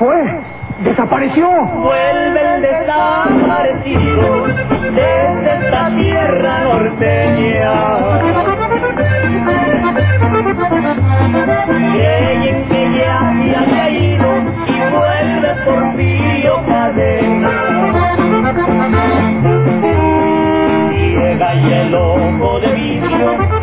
fue? ¡Desapareció! Vuelve el desaparecido desde esta tierra norteña. Creen que ya había ido y vuelve Porfirio Cadena. Llega y el ojo de vidrio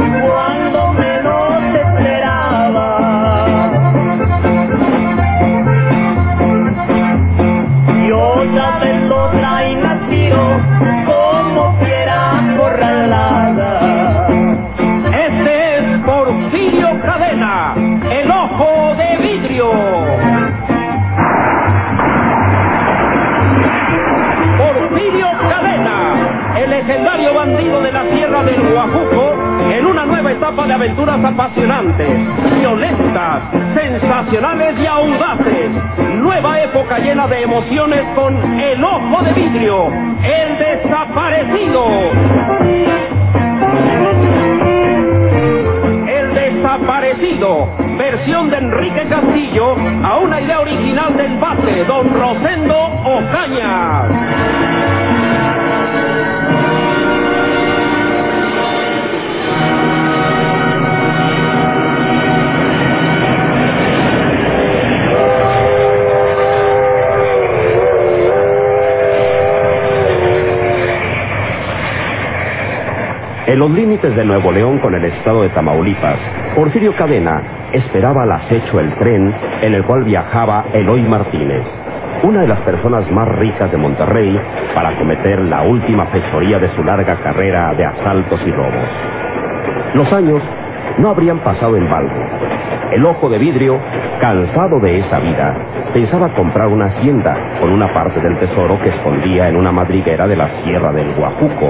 del Guajuco, en una nueva etapa de aventuras apasionantes, violentas, sensacionales y audaces. Nueva época llena de emociones con el ojo de vidrio, el desaparecido. El desaparecido, versión de Enrique Castillo a una idea original del bate, don Rosendo Ocaña. En los límites de Nuevo León con el estado de Tamaulipas, Porfirio Cadena esperaba al acecho el tren en el cual viajaba Eloy Martínez, una de las personas más ricas de Monterrey, para cometer la última fechoría de su larga carrera de asaltos y robos. Los años no habrían pasado en balde. El ojo de vidrio, cansado de esa vida, pensaba comprar una hacienda con una parte del tesoro que escondía en una madriguera de la Sierra del Guajuco.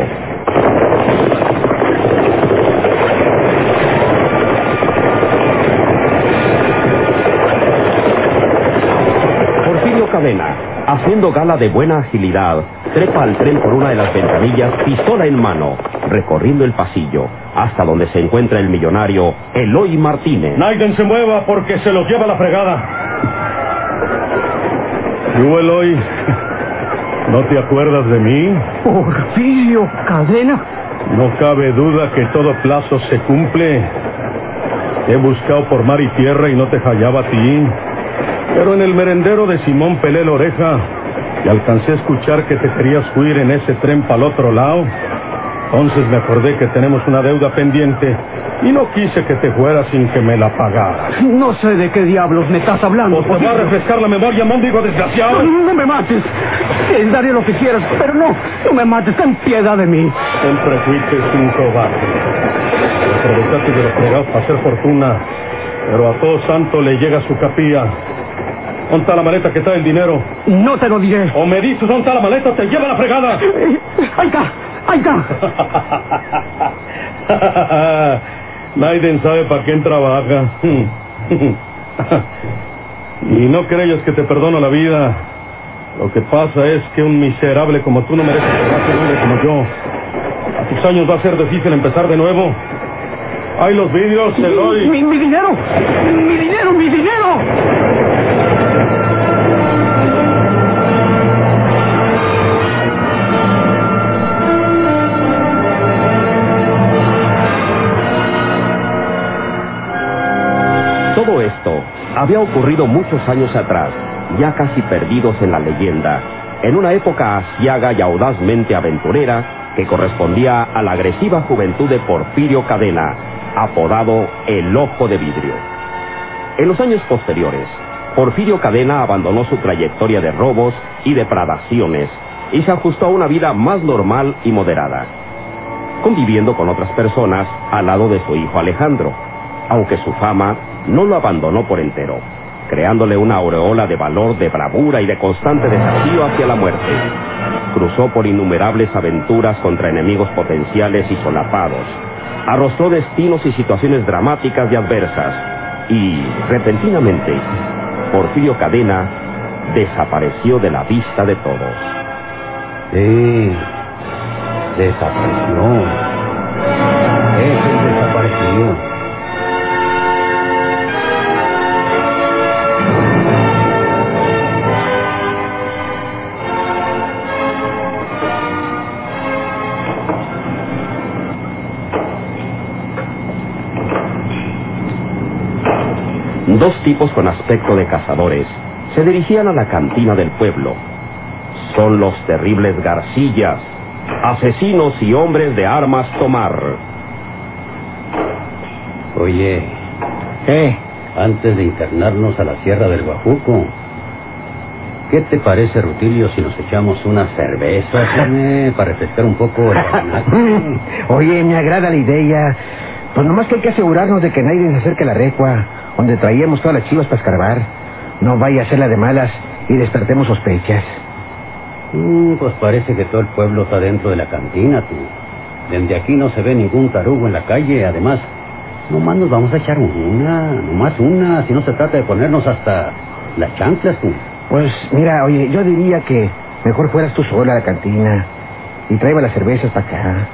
Cadena, haciendo gala de buena agilidad, trepa al tren por una de las ventanillas, pistola en mano, recorriendo el pasillo, hasta donde se encuentra el millonario Eloy Martínez. Naiden se mueva porque se los lleva la fregada. ¿Tú, Eloy? ¿No te acuerdas de mí? Porfirio Cadena. No cabe duda que todo plazo se cumple. Te he buscado por mar y tierra y no te hallaba a ti. Pero en el merendero de Simón pelé la oreja y alcancé a escuchar que te querías huir en ese tren para el otro lado. Entonces me acordé que tenemos una deuda pendiente y no quise que te fueras sin que me la pagaras. No sé de qué diablos me estás hablando. Pues te va a refrescar la memoria, mendigo desgraciado. No, no me mates. Te daré lo que quieras, pero no, no me mates. Ten piedad de mí. Siempre fuiste un cobarde. Aprovechaste de los fregados para hacer fortuna, pero a todo santo le llega su capilla. ¿Dónde está la maleta que trae el dinero? No te lo diré. O me dices dónde está la maleta te lleva la fregada. Eh, ¡Ahí está! ¡Ahí está! Naiden sabe para quién trabaja. y no creas que te perdono la vida. Lo que pasa es que un miserable como tú no merece ser un hombre como yo. A tus años va a ser difícil empezar de nuevo. Hay los vídeos, Eloy. ¡Mi, mi dinero! ¡Mi dinero, mi dinero! Todo esto había ocurrido muchos años atrás, ya casi perdidos en la leyenda, en una época asiaga y audazmente aventurera que correspondía a la agresiva juventud de Porfirio Cadena, apodado el Ojo de Vidrio. En los años posteriores, Porfirio Cadena abandonó su trayectoria de robos y depradaciones y se ajustó a una vida más normal y moderada, conviviendo con otras personas al lado de su hijo Alejandro, aunque su fama no lo abandonó por entero, creándole una aureola de valor, de bravura y de constante desafío hacia la muerte. Cruzó por innumerables aventuras contra enemigos potenciales y solapados. Arrostró destinos y situaciones dramáticas y adversas. Y, repentinamente, Porfirio Cadena desapareció de la vista de todos. Sí, desapareció. Es el desaparecido. Dos tipos con aspecto de cazadores se dirigían a la cantina del pueblo. Son los terribles Garcillas, asesinos y hombres de armas tomar. Oye, ¿Qué? antes de internarnos a la Sierra del Guajuco, ¿qué te parece, Rutilio, si nos echamos unas cervezas hombre, para refrescar un poco el? Oye, me agrada la idea. Pues nomás que hay que asegurarnos de que nadie se acerque a la recua, donde traíamos todas las chivas para escarbar. No vaya a ser la de malas y despertemos sospechas. Mm, pues parece que todo el pueblo está dentro de la cantina, tú. Desde aquí no se ve ningún tarugo en la calle, además, nomás nos vamos a echar una, nomás una, si no se trata de ponernos hasta las chanclas, tú. Pues mira, oye, yo diría que mejor fueras tú sola a la cantina y tráeme las cervezas para acá.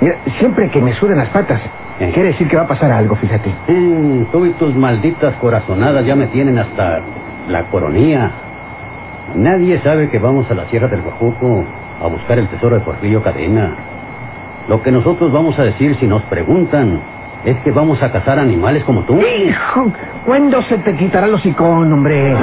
Mira, siempre que me sudan las patas. Quiere decir que va a pasar algo, fíjate. Mm, tú y tus malditas corazonadas ya me tienen hasta la coronía. Nadie sabe que vamos a la Sierra del Guajuco a buscar el tesoro de Porfirio Cadena. Lo que nosotros vamos a decir si nos preguntan es que vamos a cazar animales como tú. Hijo, ¿cuándo se te quitará el hocicón, hombre?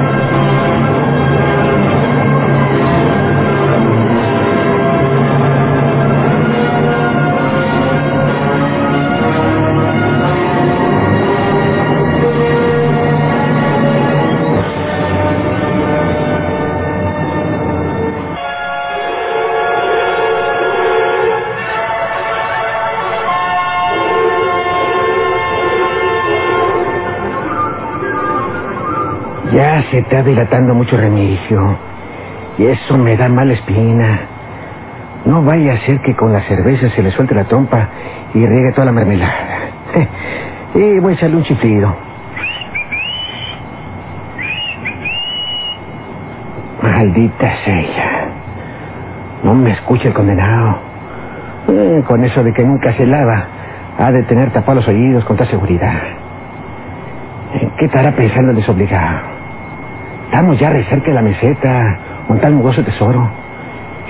Se está dilatando mucho remigio. Y eso me da mala espina. No vaya a ser que con la cerveza se le suelte la trompa y riegue toda la mermelada. Y voy a echarle un chiflido. Maldita sea. No me escucha el condenado. Eh, con eso de que nunca se lava, ha de tener tapados los oídos con toda seguridad. ¿En qué estará pensando el desobligado? Estamos ya re cerca de la meseta, un tal mugoso tesoro.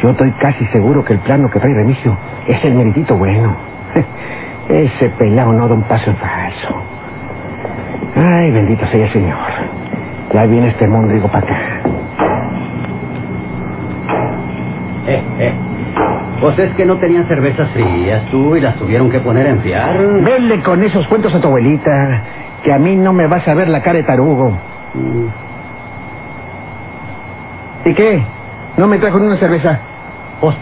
Yo estoy casi seguro que el plano que trae Remigio es el meritito bueno. Ese pelado no da un paso en falso. Ay, bendito sea el Señor. Ya viene este mondrigo para acá. Eh, eh. Pues es que no tenían cervezas frías tú y las tuvieron que poner a enfriar. Vele con esos cuentos a tu abuelita, que a mí no me vas a ver la cara de tarugo. Mm, ¿Y qué? ¿No me trajo ni una cerveza?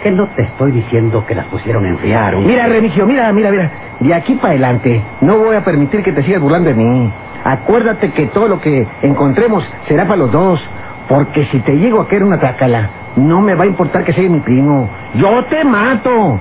Que no te estoy diciendo que las pusieron a enfriar. Mira, Remigio, mira, mira, mira. De aquí para adelante, no voy a permitir que te sigas burlando de mí. Acuérdate que todo lo que encontremos será para los dos. Porque si te llego a caer una trácala, no me va a importar que sea mi primo. ¡Yo te mato!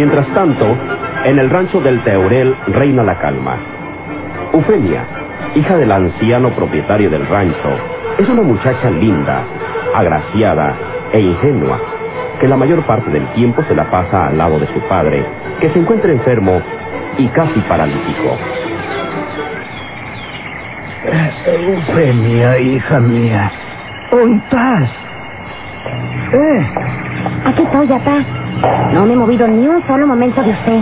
Mientras tanto, en el rancho del Teorel reina la calma. Ufenia, hija del anciano propietario del rancho, es una muchacha linda, agraciada e ingenua, que la mayor parte del tiempo se la pasa al lado de su padre, que se encuentra enfermo y casi paralítico. Eufemia, hija mía. ¿Dónde estás? ¿Eh? Aquí estoy, papá. No me he movido ni un solo momento de usted.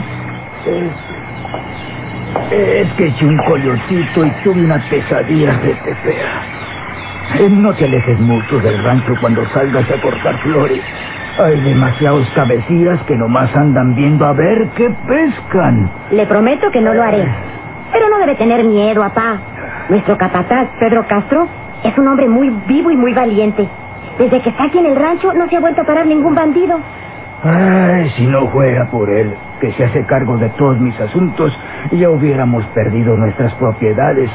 Es que eché un coyotito y tuve una pesadilla de fea. No te alejes mucho del rancho cuando salgas a cortar flores. Hay demasiados cabecillas que nomás andan viendo a ver qué pescan. Le prometo que no lo haré. Pero no debe tener miedo, papá. Nuestro capataz, Pedro Castro, es un hombre muy vivo y muy valiente. Desde que está aquí en el rancho no se ha vuelto a parar ningún bandido. Ay, si no fuera por él, que se hace cargo de todos mis asuntos, ya hubiéramos perdido nuestras propiedades.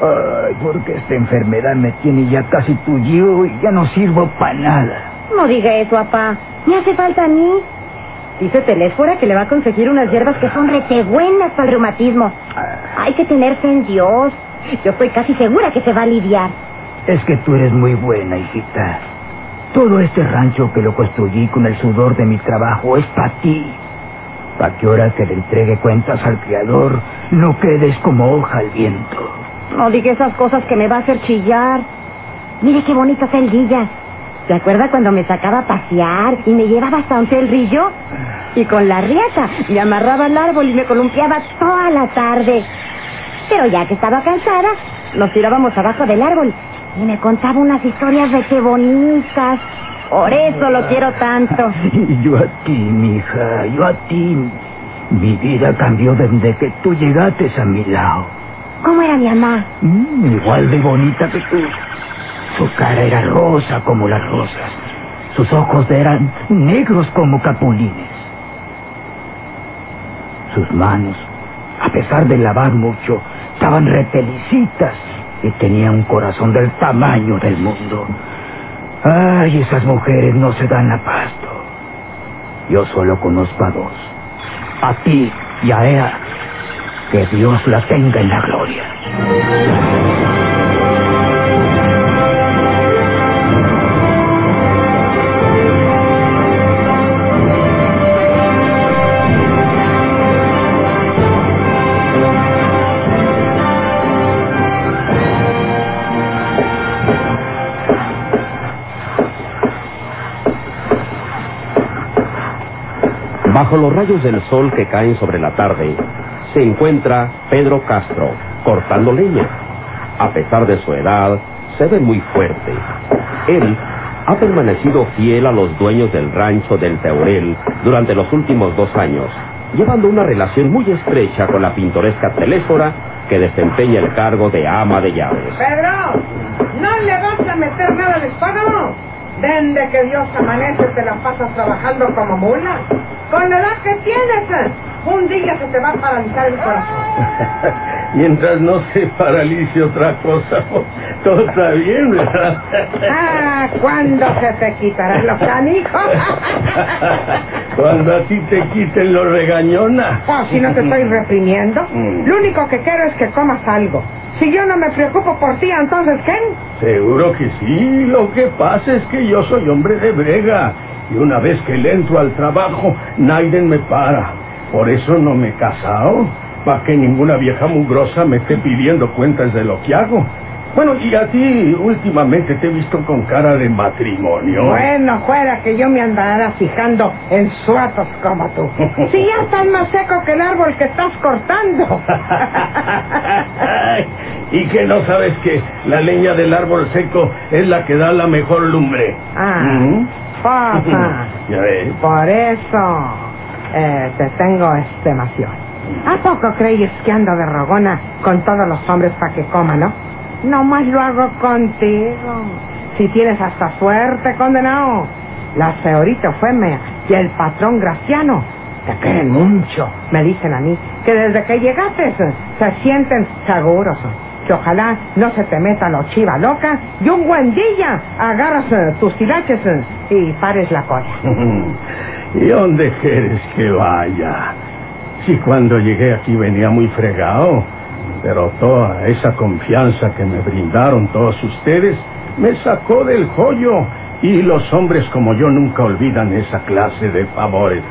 Ay, porque esta enfermedad me tiene ya casi tullido y ya no sirvo para nada. No diga eso, papá. Me hace falta a mí. Dice Telésfora que le va a conseguir unas hierbas que son rete buenas para el reumatismo. Hay que tener fe en Dios. Yo estoy casi segura que se va a aliviar. Es que tú eres muy buena, hijita. Todo este rancho que lo construí con el sudor de mi trabajo es para ti. Para que ahora que le entregue cuentas al Creador, no quedes como hoja al viento. No diga esas cosas que me va a hacer chillar. Mire qué bonito es el Guilla. ¿Se acuerda cuando me sacaba a pasear y me llevaba hasta el rillo? Y con la rieta me amarraba al árbol y me columpiaba toda la tarde. Pero ya que estaba cansada, nos tirábamos abajo del árbol y me contaba unas historias de qué bonitas. Por eso lo quiero tanto. Y yo a ti, mija, yo a ti. Mi vida cambió desde que tú llegaste a mi lado. ¿Cómo era mi mamá? Mm, igual de bonita que tú. Su cara era rosa como las rosas. Sus ojos eran negros como capulines. Sus manos, a pesar de lavar mucho, estaban repelicitas y tenía un corazón del tamaño del mundo. Ay, esas mujeres no se dan abasto. Yo solo conozco a dos. A ti y a ella. Que Dios la tenga en la gloria. Bajo los rayos del sol que caen sobre la tarde, se encuentra Pedro Castro cortando leña. A pesar de su edad, se ve muy fuerte. Él ha permanecido fiel a los dueños del rancho del Teorel durante los últimos dos años, llevando una relación muy estrecha con la pintoresca Telésfora que desempeña el cargo de ama de llaves. Pedro, ¿no le vas a meter nada al estómago? Desde que Dios amanece te la pasas trabajando como mula. Con la edad que tienes, eh, un día se te va a paralizar el corazón. Mientras no se paralice otra cosa, pues, todo está bien, ¿verdad? Ah, ¿cuándo se te quitarán los canijos? Cuando a ti te quiten los regañonas. Oh, si no te estoy reprimiendo. Mm. Lo único que quiero es que comas algo. Si yo no me preocupo por ti, entonces ¿qué? Seguro que sí. Lo que pasa es que yo soy hombre de brega. Y una vez que le entro al trabajo, Naiden me para. Por eso no me he casado. Para que ninguna vieja mugrosa me esté pidiendo cuentas de lo que hago. Bueno, y a ti últimamente te he visto con cara de matrimonio. Bueno, fuera que yo me andara fijando en suatos como tú. Si ya estás más seco que el árbol que estás cortando. y que no sabes que la leña del árbol seco es la que da la mejor lumbre. Ah, ¿Mm? Pasa. Ya ves. Por eso eh, te tengo estimación. ¿A poco crees que ando de rogona con todos los hombres para que coman, no? Nomás lo hago contigo. Si tienes hasta suerte, condenado. La señorita Eufemia y el patrón Graciano te quieren mucho, me dicen a mí, que desde que llegaste se sienten seguros. Que ojalá no se te meta la chiva loca y un buen día agarras eh, tus tilaches eh, y pares la cola. ¿Y dónde quieres que vaya? Si cuando llegué aquí venía muy fregado, pero toda esa confianza que me brindaron todos ustedes me sacó del joyo y los hombres como yo nunca olvidan esa clase de favores.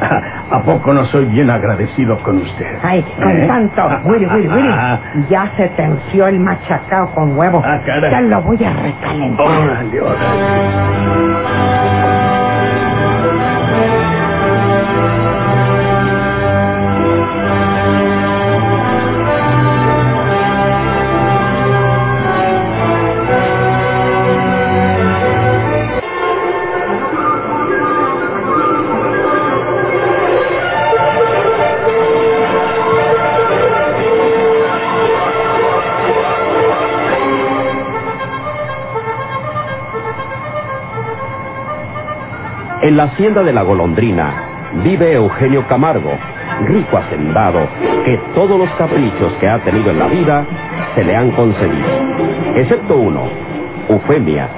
¿A poco no soy bien agradecido con usted? Ay, con ¿Eh? tanto, Willy, Willy, Willy. Ya se te enció el machacao con huevo. Ah. Ya lo voy a recalentar. Órale, órale. En la hacienda de la golondrina vive Eugenio Camargo, rico hacendado, que todos los caprichos que ha tenido en la vida se le han concedido, excepto uno, Eufemia,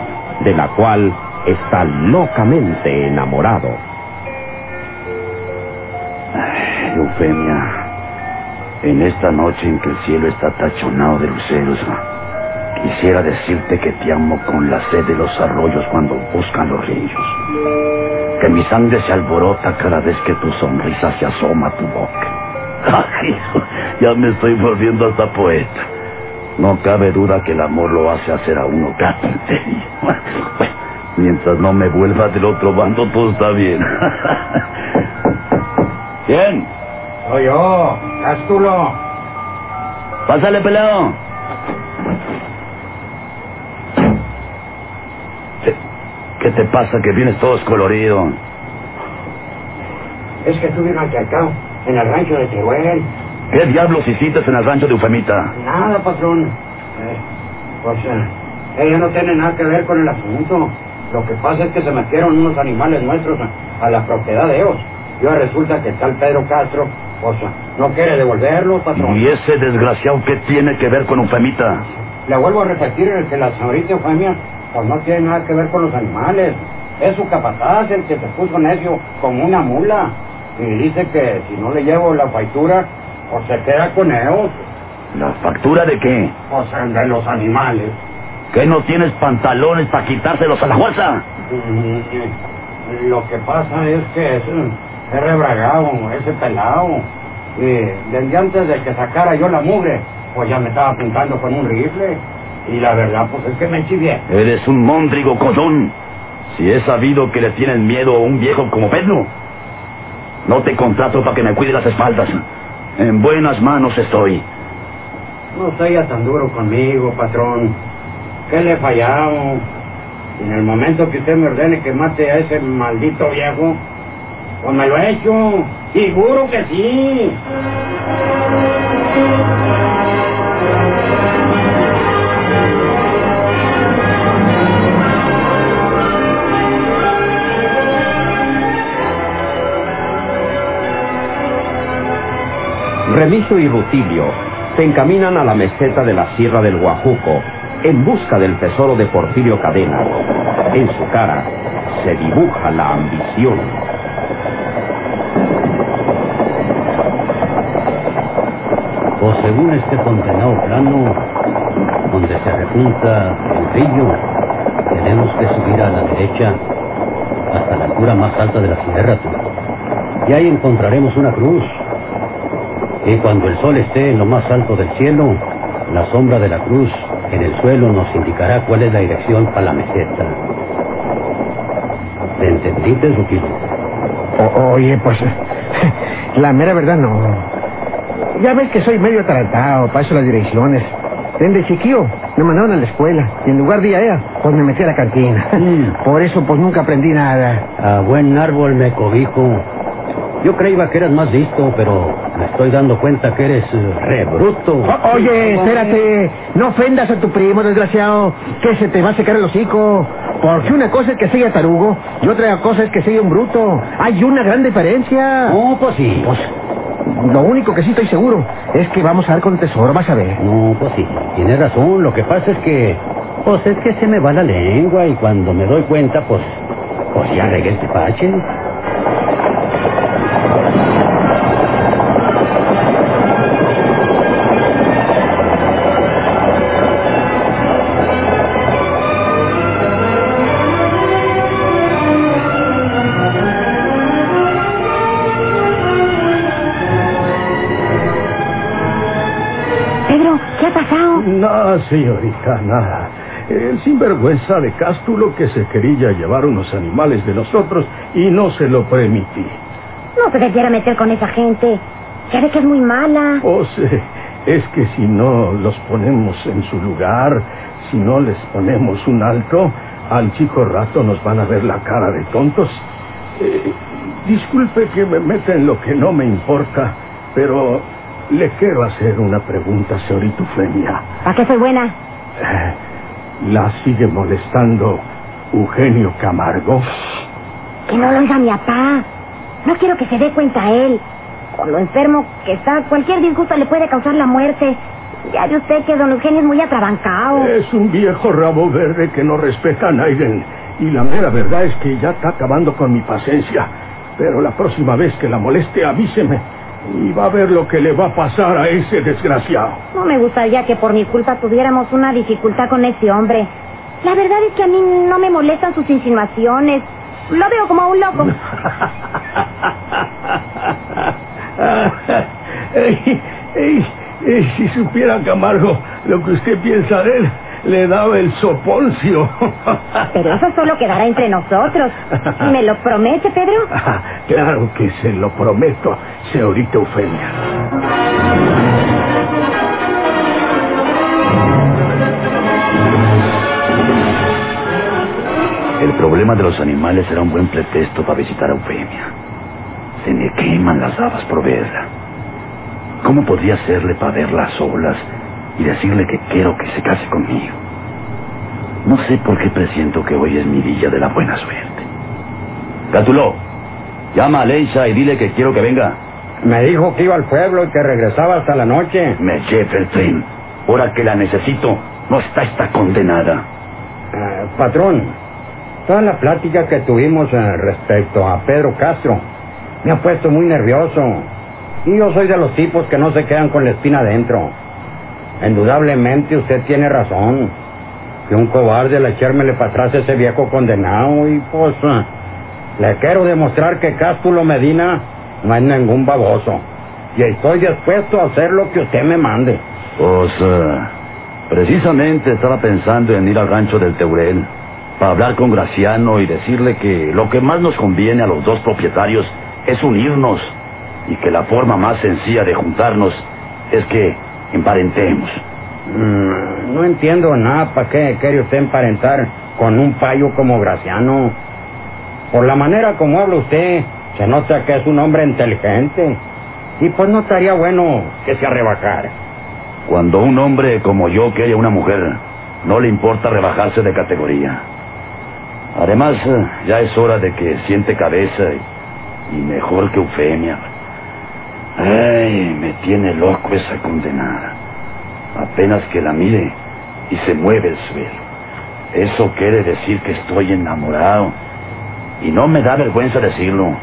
de la cual está locamente enamorado. Eufemia, en esta noche en que el cielo está tachonado de luceros, Quisiera decirte que te amo con la sed de los arroyos cuando buscan los ríos. Que mi sangre se alborota cada vez que tu sonrisa se asoma a tu boca. Ay, ya me estoy volviendo hasta poeta. No cabe duda que el amor lo hace hacer a uno carpintería. Bueno, mientras no me vuelva del otro bando, todo está bien. ¿Quién? Soy yo, Cástulo. Pásale, pelado. ¿Qué te pasa que vienes todo descolorido? Es que estuve altercado en el rancho de Tehuel. ¿Qué diablos hiciste en el rancho de Eufemita? Nada, patrón. Eh, pues eh, ella no tiene nada que ver con el asunto. Lo que pasa es que se metieron unos animales nuestros a, a la propiedad de ellos. Y ahora resulta que tal Pedro Castro, pues eh, no quiere devolverlos, patrón. ¿Y ese desgraciado qué tiene que ver con Eufemita? Le vuelvo a repetir el que la señorita Eufemia, pues no tiene nada que ver con los animales. Es su capataz el que se puso necio como una mula. Y dice que si no le llevo la factura, pues se queda con ellos. ¿La factura de qué? Pues de los animales. ¿Que no tienes pantalones para quitárselos a la fuerza? Mm, Lo que pasa es que es, es rebragado, ese pelado. Y desde antes de que sacara yo la mugre, pues ya me estaba apuntando con un rifle. Y la verdad, pues es que me chivié. Eres un móndrigo collón. Si he sabido que le tienen miedo a un viejo como Pedro, no te contrato para que me cuide las espaldas. En buenas manos estoy. No sea tan duro conmigo, patrón. ¿Qué le he fallado? En el momento que usted me ordene que mate a ese maldito viejo, pues me lo he hecho. Seguro que sí. Remigio y Rutilio se encaminan a la meseta de la Sierra del Guajuco en busca del tesoro de Porfirio Cadena. En su cara se dibuja la ambición. O según este condenado plano, donde se rejunta el río, tenemos que subir a la derecha hasta la altura más alta de la sierra. Y ahí encontraremos una cruz. Y cuando el sol esté en lo más alto del cielo, la sombra de la cruz en el suelo nos indicará cuál es la dirección para la meseta. ¿Te entendiste, Ruquillo? O- oye, pues, la mera verdad no. Ya ves que soy medio atarantado, paso las direcciones. Desde chiquillo me mandaron a la escuela y en lugar de ir a ella, pues me metí a la cantina. Mm. Por eso, pues nunca aprendí nada. A buen árbol me cobijo. Yo creía que eras más listo, pero me estoy dando cuenta que eres eh, re bruto. O- oye, espérate, no ofendas a tu primo, desgraciado, que se te va a secar el hocico. Porque una cosa es que sea tarugo y otra cosa es que sea un bruto. Hay una gran diferencia. No, pues sí. Pues, lo único que sí estoy seguro es que vamos a dar con el tesoro, vas a ver. No, pues sí. Tienes razón. Lo que pasa es que... Pues es que se me va la lengua y cuando me doy cuenta, pues... Pues ya regué el tepache. Nada, señorita, nada. El sinvergüenza de Cástulo que se quería llevar unos animales de nosotros y no se lo permití. No se debiera meter con esa gente. Ya ve que es muy mala. O sea, es que si no los ponemos en su lugar, si no les ponemos un alto, al chico rato nos van a ver la cara de tontos. Eh, disculpe que me meta en lo que no me importa, pero le quiero hacer una pregunta, señorita Eufemia. ¿Para qué soy buena? Eh, ¿La sigue molestando Eugenio Camargo? Que no lo oiga mi papá. No quiero que se dé cuenta él. Con lo enfermo que está, cualquier disgusto le puede causar la muerte. Ya ve usted que don Eugenio es muy atrabancado. Es un viejo rabo verde que no respeta a Naiden. Y la mera verdad es que ya está acabando con mi paciencia. Pero la próxima vez que la moleste, avíseme. Y va a ver lo que le va a pasar a ese desgraciado. No me gustaría que por mi culpa tuviéramos una dificultad con ese hombre. La verdad es que a mí no me molestan sus insinuaciones. Lo veo como un loco. Ey, ey, ey, si supiera Camargo lo que usted piensa de él, le daba el soponcio. Pero eso solo quedará entre nosotros. ¿Me lo promete, Pedro? claro que se lo prometo, señorita Eufemia. El problema de los animales será un buen pretexto para visitar a Eufemia. Se me queman las habas por verla. ¿Cómo podría hacerle para verla a solas y decirle que quiero que se case conmigo? No sé por qué presiento que hoy es mi día de la buena suerte. Cátulo, llama a Leisa y dile que quiero que venga. Me dijo que iba al pueblo y que regresaba hasta la noche. Me lleve el tren. Ahora que la necesito, no está esta condenada. Ah, patrón, toda la plática que tuvimos eh, respecto a Pedro Castro me ha puesto muy nervioso. Y yo soy de los tipos que no se quedan con la espina adentro. Indudablemente usted tiene razón. Que un cobarde le echármele para atrás a ese viejo condenado y pues le quiero demostrar que Cástulo Medina no es ningún baboso. Y estoy dispuesto a hacer lo que usted me mande. Pues, eh, precisamente estaba pensando en ir al rancho del Teurel para hablar con Graciano y decirle que lo que más nos conviene a los dos propietarios es unirnos y que la forma más sencilla de juntarnos es que emparentemos. Mm, no entiendo nada para qué quiere usted emparentar con un payo como Graciano. Por la manera como habla usted, se nota que es un hombre inteligente. Y pues no estaría bueno que se arrebajara. Cuando un hombre como yo quiere a una mujer, no le importa rebajarse de categoría. Además, ya es hora de que siente cabeza y, y mejor que Eufemia. Ay, me tiene loco esa condenada. Apenas que la mire y se mueve el suelo. Eso quiere decir que estoy enamorado. Y no me da vergüenza decirlo,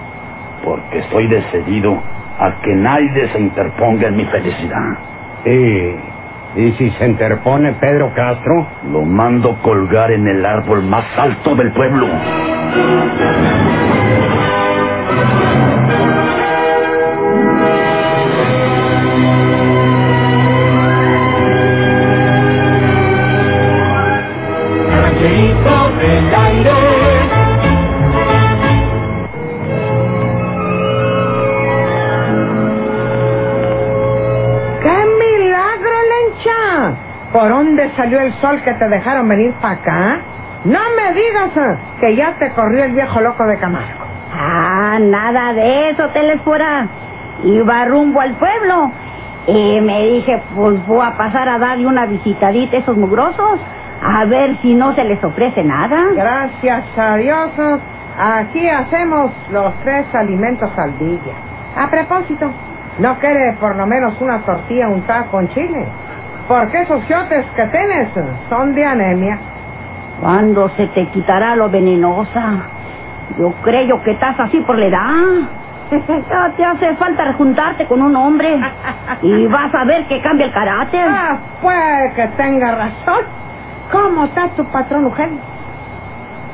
porque estoy decidido a que nadie se interponga en mi felicidad. ¿Y, y si se interpone Pedro Castro? Lo mando colgar en el árbol más alto del pueblo. Salió el sol que te dejaron venir para acá? No me digas eh, que ya te corrió el viejo loco de Camargo. Ah, nada de eso, Telesfora. Iba rumbo al pueblo. Y me dije, pues voy a pasar a darle una visitadita a esos mugrosos. A ver si no se les ofrece nada. Gracias a Dios, eh, aquí hacemos los tres alimentos al día. A propósito, ¿no quiere por lo menos una tortilla untada con chile? Porque esos giotes que tienes son de anemia. ¿Cuándo se te quitará lo venenosa? Yo creo que estás así por la edad. Ya te hace falta juntarte con un hombre. Y vas a ver que cambia el carácter. Ah, puede que tenga razón. ¿Cómo está tu patrón, Eugenio?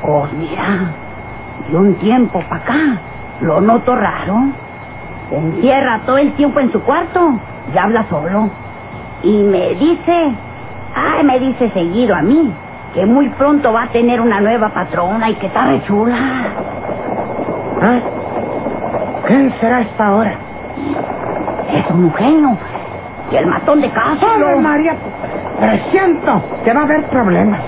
Pues mira, de un tiempo para acá lo noto raro. Se encierra todo el tiempo en su cuarto y habla solo. Y me dice, ay, me dice seguido a mí, que muy pronto va a tener una nueva patrona y que está re chula. ¿Ah? ¿Quién será esta hora? Es un Eugenio, y el matón de casa. ¡Ave María! Presiento que va a haber problemas.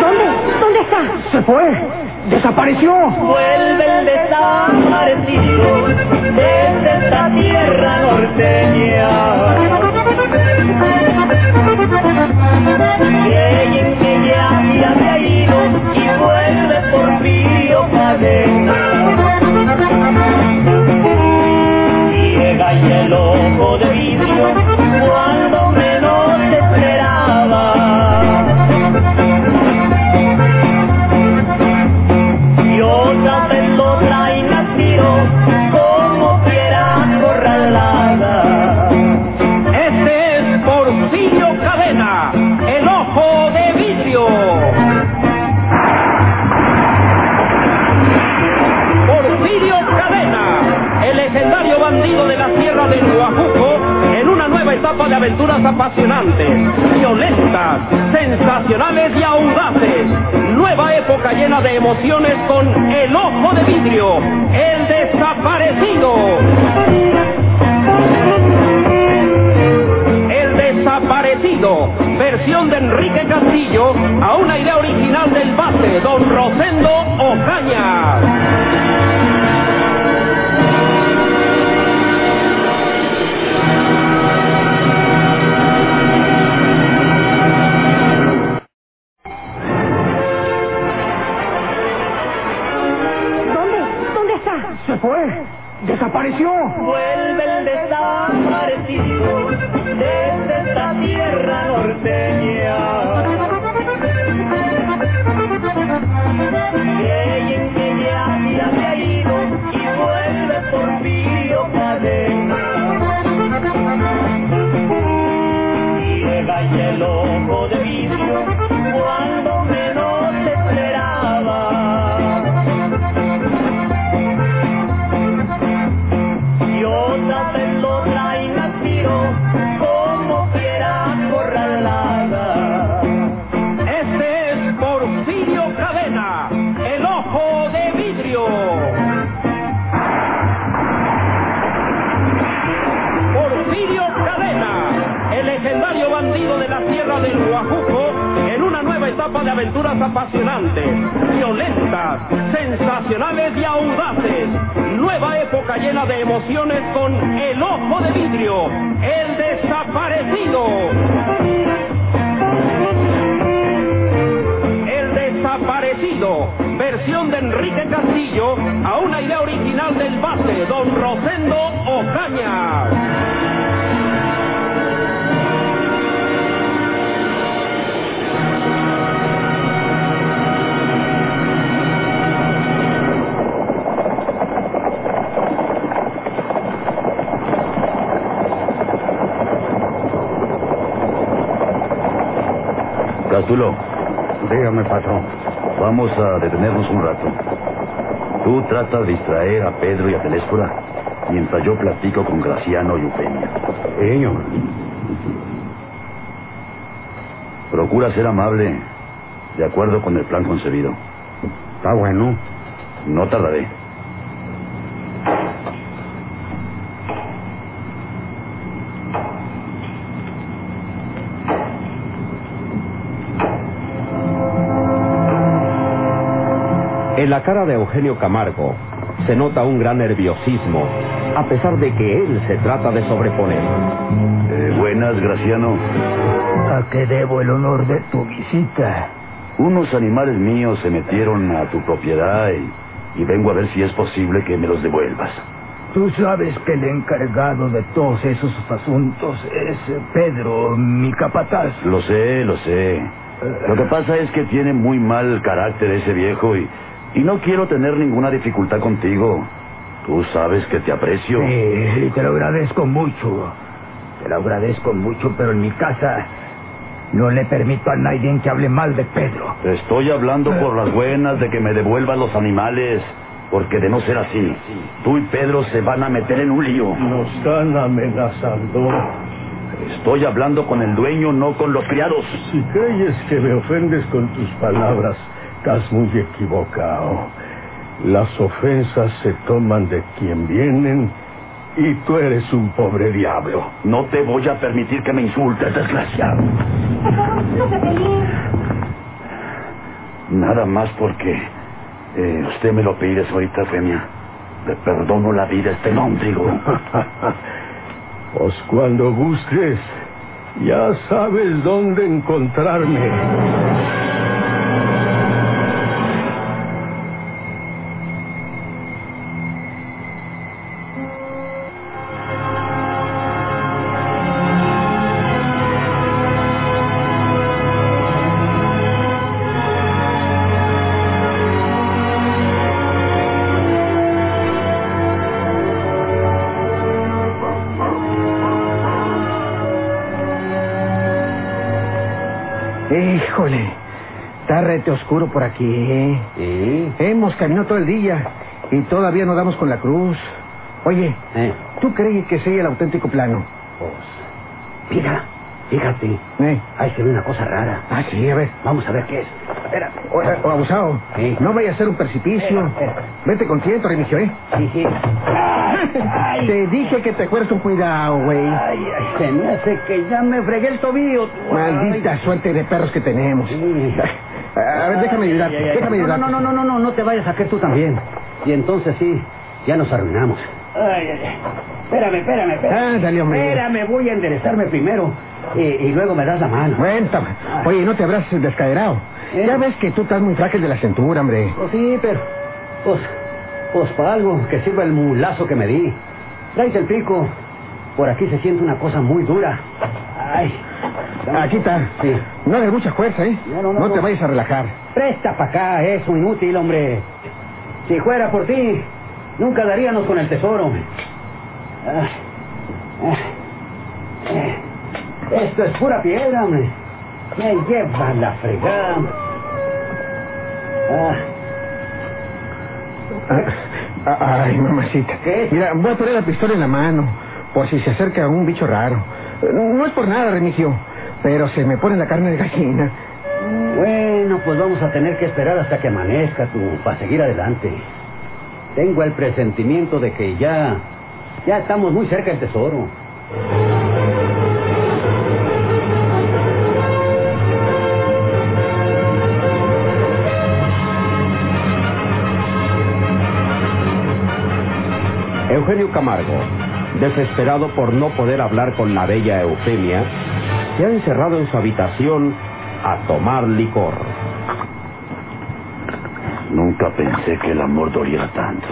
¿Dónde? ¿Dónde está? Se fue. Desapareció. Vuelve el desaparecido desde esta tierra norteña. Creen que ya se había ido y vuelve por Pío Cadena. Llega y el ojo de vidrio cuando menos aventuras apasionantes, violentas, sensacionales y audaces. Nueva época llena de emociones con El Ojo de Vidrio, El Desaparecido. El Desaparecido, versión de Enrique Castillo, a una idea original del base, don Rosendo Ocaña. Se fue. Desapareció. Vuelve el desaparecido desde esta tierra norteña. Creen que ya, ya se ha ido y vuelve Porfirio Cadena. Llega y el ojo de vidrio cuando de Guajuco, en una nueva etapa de aventuras apasionantes, violentas, sensacionales y audaces. Nueva época llena de emociones con El Ojo de Vidrio, el desaparecido. El desaparecido, versión de Enrique Castillo, a una idea original del base, don Rosendo Ocaña. Cástulo, Dígame, patrón. vamos a detenernos un rato. Tú trata de distraer a Pedro y a Telésfora mientras yo platico con Graciano y Eufemia. Señor. Procura ser amable, de acuerdo con el plan concebido. Está bueno. No tardaré. La cara de Eugenio Camargo se nota un gran nerviosismo, a pesar de que él se trata de sobreponer. Eh, buenas, Graciano. ¿A qué debo el honor de tu visita? Unos animales míos se metieron a tu propiedad y, y vengo a ver si es posible que me los devuelvas. Tú sabes que el encargado de todos esos asuntos es Pedro, mi capataz. Lo sé, lo sé. Lo que pasa es que tiene muy mal carácter ese viejo y, y no quiero tener ninguna dificultad contigo. Tú sabes que te aprecio. Sí, te lo agradezco mucho. Te lo agradezco mucho, pero en mi casa no le permito a nadie que hable mal de Pedro. Te estoy hablando por las buenas de que me devuelvas los animales. Porque de no ser así, tú y Pedro se van a meter en un lío. Nos están amenazando. Estoy hablando con el dueño, no con los criados. Si crees que me ofendes con tus palabras, estás muy equivocado. Las ofensas se toman de quien vienen y tú eres un pobre diablo. No te voy a permitir que me insultes, desgraciado. No se peleen. Nada más porque eh, usted me lo pide ahorita, Femia. Le perdono la vida a este nóndrigo. Pues cuando gustes, ya sabes dónde encontrarme. Oscuro por aquí. ¿eh? Hemos caminado todo el día y todavía no damos con la cruz. Oye, Eh, ¿tú crees que sea el auténtico plano? pues, Mira, fíjate. Eh. Ahí se ve una cosa rara. Ah, sí, a ver. Vamos a ver qué es. Espérate. O, o, abusado. No vaya a ser un precipicio. Espera, espera. Vete con tiento, Remigio, ¿eh? Sí, sí. Ay, Te dije que te acuerdes con cuidado, güey. ay, ay, se me hace que ya me fregué el tobillo. Maldita Ay. suerte de perros que tenemos. Sí. A ver, déjame ayudarte, Ay, ay, ay. déjame no, ayudarte. No, no, no, no, no, no te vayas a caer tú también. Y entonces sí, ya nos arruinamos. Ay, ay, ay. Espérame, espérame, espérame. Ándale, hombre. Espérame, voy a enderezarme primero. Y, y luego me das la mano. Cuenta. Oye, no te habrás descaderado. ¿Eh? Ya ves que tú estás muy frágil de la cintura, hombre. Pues sí, pero... Pues, pues para algo que sirva el mulazo que me di. Tráete el pico. Por aquí se siente una cosa muy dura. Ay. Aquí está. Sí. No de mucha fuerza, ¿eh? No, no, no, te vayas a relajar. Presta para acá, eso inútil, hombre. Si fuera por ti, nunca daríamos con el tesoro. Ah, ah, ah. Esto es pura piedra, hombre. Me lleva la fregada. Ah, Ah, Ay, mamacita. ¿Qué es? Mira, voy a poner la pistola en la mano, por si se acerca un bicho raro. No es por nada, Remigio, pero se me pone la carne de gallina. bueno, pues vamos a tener que esperar hasta que amanezca tú para seguir adelante. Tengo el presentimiento de que ya, ya estamos muy cerca del tesoro. Eugenio Camargo, desesperado por no poder hablar con la bella Eufemia, se ha encerrado en su habitación a tomar licor. Nunca pensé que el amor doliera tanto.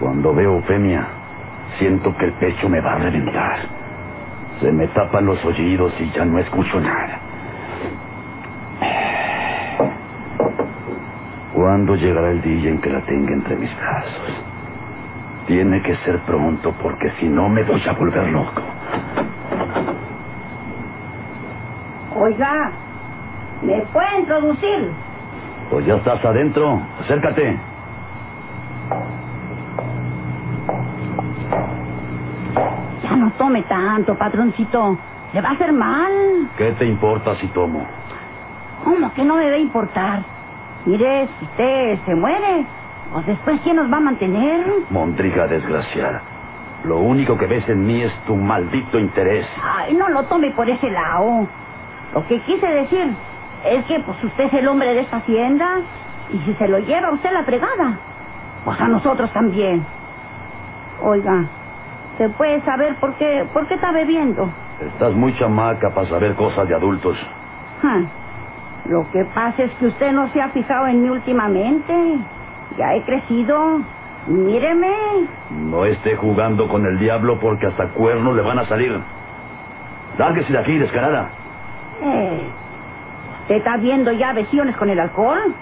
Cuando veo Eufemia, siento que el pecho me va a reventar. Se me tapan los oídos y ya no escucho nada. ¿Cuándo llegará el día en que la tenga entre mis brazos? Tiene que ser pronto porque si no me voy a volver loco. Oiga, ¿me puede introducir? Pues ya estás adentro. Acércate. Ya no tome tanto, patroncito. Le va a hacer mal. ¿Qué te importa si tomo? ¿Cómo que no debe importar? Mire, si usted se muere, pues después ¿quién nos va a mantener? Mondriga desgraciada. Lo único que ves en mí es tu maldito interés. Ay, no lo tome por ese lado. Lo que quise decir es que pues usted es el hombre de esta hacienda y si se lo lleva usted la fregada, pues a nosotros también. Oiga, ¿se puede saber por qué, por qué está bebiendo? Estás muy chamaca para saber cosas de adultos. Lo que pasa es que usted no se ha fijado en mí últimamente. Ya he crecido. Míreme. No esté jugando con el diablo porque hasta cuernos le van a salir. Lárguese de aquí, descarada. Eh, ¿Usted está viendo ya visiones con el alcohol?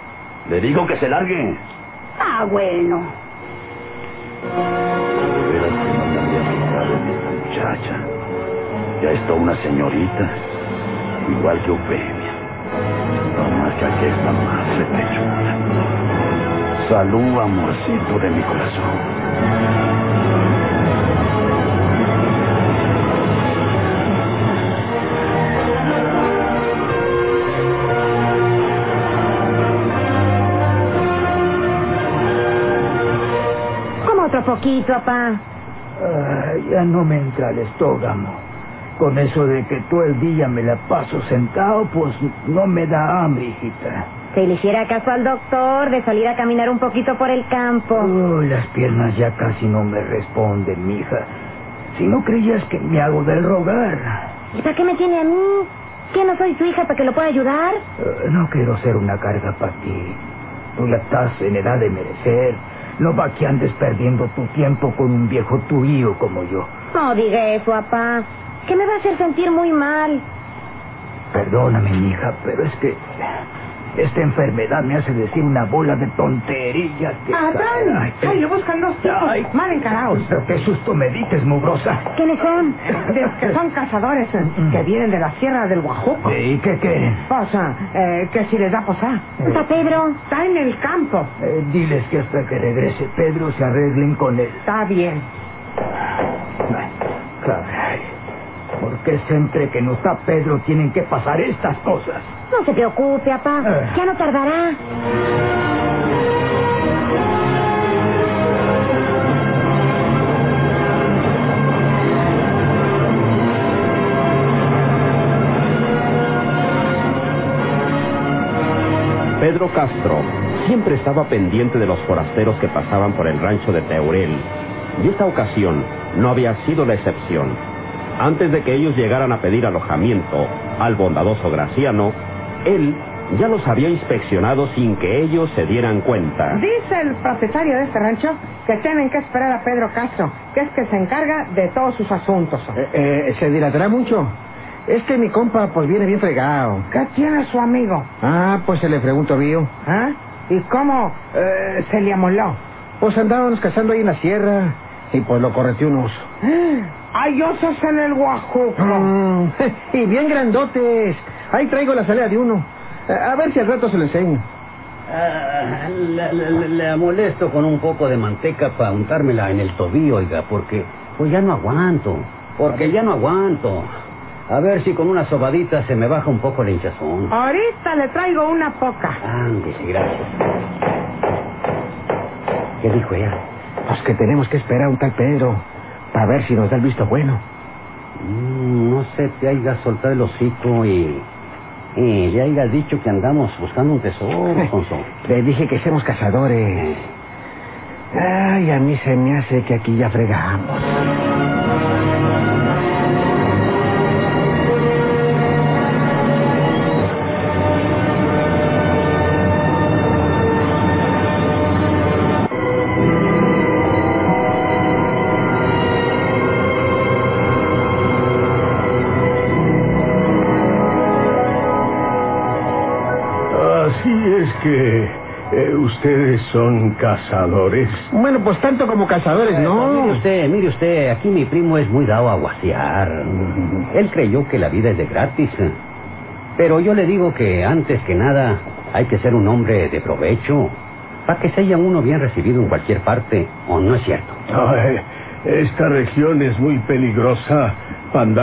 Le digo que se largue. Ah, bueno. De veras que no me había fijado en esta muchacha. Ya está una señorita, igual que Eufemia. No más que aquí está más repechuda. Salud, amorcito de mi corazón. Poquito, papá. Ya no me entra el estómago. Con eso de que todo el día me la paso sentado, pues no me da hambre, hijita. Si le hiciera caso al doctor de salir a caminar un poquito por el campo. Oh, las piernas ya casi no me responden, mija. Si no creías que me hago del rogar. ¿Y para qué me tiene a mí? ¿Que no soy su hija para que lo pueda ayudar? Eh, no quiero ser una carga para ti. Tú ya estás en edad de merecer. No va que andes perdiendo tu tiempo con un viejo tuyo como yo. No diga eso, papá. Que me va a hacer sentir muy mal. Perdóname, mija, pero es que esta enfermedad me hace decir una bola de tonterías. que- ¡Adán! Ay, ¡Ay, lo buscan dos tipos Ay. mal encarados! Pero qué susto me dices, mugrosa. ¿Quiénes son? De los que son cazadores eh, que vienen de la sierra del Guajuco. ¿Y qué quieren? Posa, eh, que si les da posar. ¿Está Pedro? Está en el campo. Eh, diles que hasta que regrese Pedro se arreglen con él. Está bien. Ay, caray. ¿Por que siempre que no está Pedro tienen que pasar estas cosas. No se preocupe, papá. Eh. Ya no tardará. Pedro Castro siempre estaba pendiente de los forasteros que pasaban por el rancho de Teurel, y esta ocasión no había sido la excepción. Antes de que ellos llegaran a pedir alojamiento al bondadoso Graciano, él ya los había inspeccionado sin que ellos se dieran cuenta. Dice el propietario de este rancho que tienen que esperar a Pedro Castro, que es que se encarga de todos sus asuntos. Eh, eh, ¿Se dilatará mucho? Es que mi compa pues viene bien fregado. ¿Qué tiene su amigo? Ah, pues se le pregunto, Río. ¿Ah? ¿Y cómo eh, se le amoló? Pues andábamos cazando ahí en la sierra y pues lo correteó un oso. ¡Hay osos en el Guajuco! Mm, y bien grandotes. Ahí traigo la salida de uno. Eh, A ver si al rato se lo enseño. Ah, le, le- le molesto con un poco de manteca para untármela en el tobillo, oiga, porque pues ya no aguanto. Porque ya no aguanto. A ver si con una sobadita se me baja un poco la hinchazón. Ahorita le traigo una poca. Ándese, gracias. ¿Qué dijo ella? Pues que tenemos que esperar a un tal Pedro para ver si nos da el visto bueno. Mm, no sé, te haya soltado el hocico y... Y le hayas dicho que andamos buscando un tesoro, Alfonso. Le dije que somos cazadores. Ay, a mí se me hace que aquí ya fregamos. Ustedes son cazadores. Bueno, pues tanto como cazadores, Mire ¿no? usted, mire usted, aquí mi primo es muy dado a guasear. Él creyó que la vida es de gratis. Pero yo le digo que antes que nada hay que ser un hombre de provecho para que se haya uno bien recibido en cualquier parte, ¿o no es cierto? Ay, esta región es muy peligrosa para andar